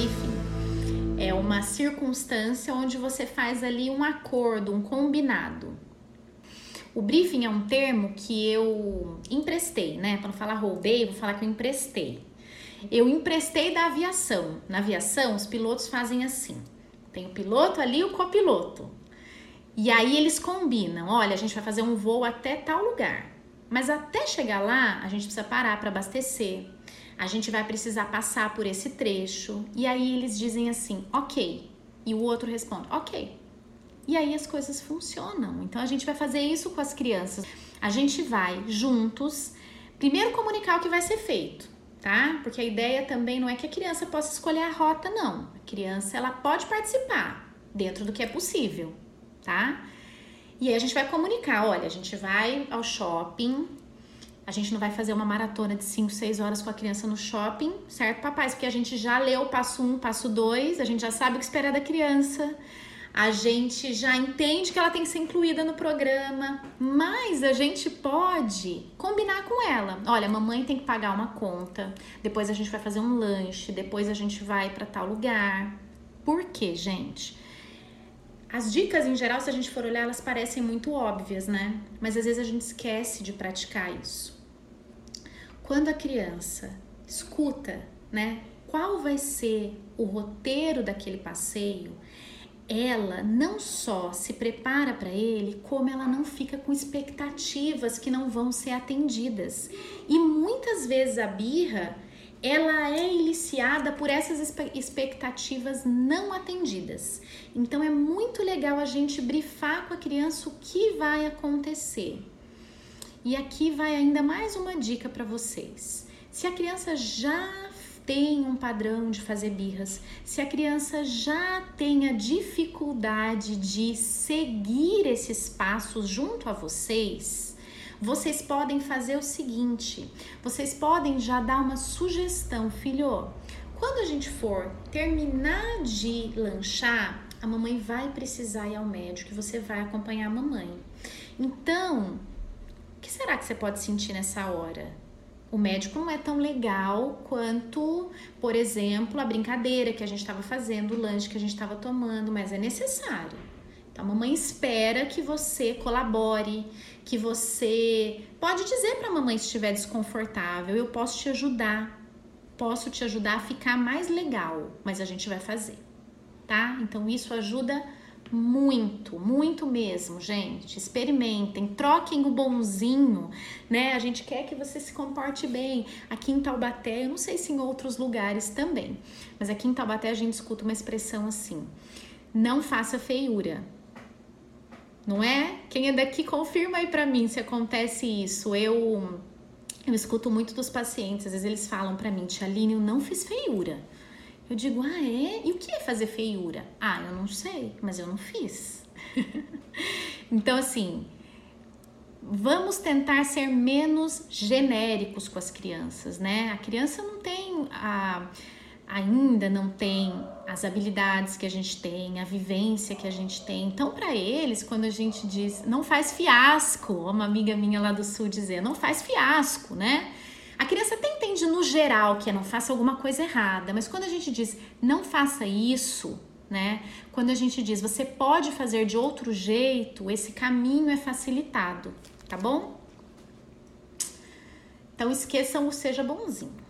briefing é uma circunstância onde você faz ali um acordo, um combinado. O briefing é um termo que eu emprestei, né? Para não falar roubei, vou falar que eu emprestei. Eu emprestei da aviação. Na aviação, os pilotos fazem assim: tem o piloto ali e o copiloto. E aí eles combinam: olha, a gente vai fazer um voo até tal lugar. Mas até chegar lá, a gente precisa parar para abastecer. A gente vai precisar passar por esse trecho. E aí eles dizem assim: ok. E o outro responde: ok. E aí as coisas funcionam. Então a gente vai fazer isso com as crianças. A gente vai juntos, primeiro comunicar o que vai ser feito, tá? Porque a ideia também não é que a criança possa escolher a rota, não. A criança ela pode participar dentro do que é possível, tá? E aí a gente vai comunicar, olha, a gente vai ao shopping, a gente não vai fazer uma maratona de 5, 6 horas com a criança no shopping, certo, papais? Porque a gente já leu o passo 1, um, passo 2, a gente já sabe o que esperar da criança, a gente já entende que ela tem que ser incluída no programa, mas a gente pode combinar com ela. Olha, mamãe tem que pagar uma conta, depois a gente vai fazer um lanche, depois a gente vai para tal lugar. Por quê, gente? As dicas, em geral, se a gente for olhar, elas parecem muito óbvias, né? Mas às vezes a gente esquece de praticar isso. Quando a criança escuta, né, qual vai ser o roteiro daquele passeio, ela não só se prepara para ele, como ela não fica com expectativas que não vão ser atendidas. E muitas vezes a birra ela é iniciada por essas expectativas não atendidas. Então é muito legal a gente brifar com a criança o que vai acontecer. E aqui vai ainda mais uma dica para vocês. Se a criança já tem um padrão de fazer birras, se a criança já tem a dificuldade de seguir esses passos junto a vocês, vocês podem fazer o seguinte: vocês podem já dar uma sugestão, filho. Quando a gente for terminar de lanchar, a mamãe vai precisar ir ao médico e você vai acompanhar a mamãe. Então, o que será que você pode sentir nessa hora? O médico não é tão legal quanto, por exemplo, a brincadeira que a gente estava fazendo, o lanche que a gente estava tomando, mas é necessário. Então, a mamãe espera que você colabore, que você pode dizer para a mamãe se estiver desconfortável, eu posso te ajudar, posso te ajudar a ficar mais legal, mas a gente vai fazer, tá? Então isso ajuda muito, muito mesmo, gente. Experimentem, troquem o bonzinho, né? A gente quer que você se comporte bem. Aqui em Taubaté, eu não sei se em outros lugares também, mas aqui em Taubaté a gente escuta uma expressão assim: não faça feiura não é? Quem é daqui confirma aí para mim se acontece isso. Eu eu escuto muito dos pacientes, às vezes eles falam para mim, Tia Aline, eu não fiz feiura. Eu digo, ah, é? E o que é fazer feiura? Ah, eu não sei, mas eu não fiz. então, assim, vamos tentar ser menos genéricos com as crianças, né? A criança não tem a ainda não tem as habilidades que a gente tem, a vivência que a gente tem. Então, para eles, quando a gente diz não faz fiasco, uma amiga minha lá do sul dizer, não faz fiasco, né? A criança até entende no geral que é não faça alguma coisa errada, mas quando a gente diz não faça isso, né? Quando a gente diz você pode fazer de outro jeito, esse caminho é facilitado, tá bom? Então esqueçam o seja bonzinho.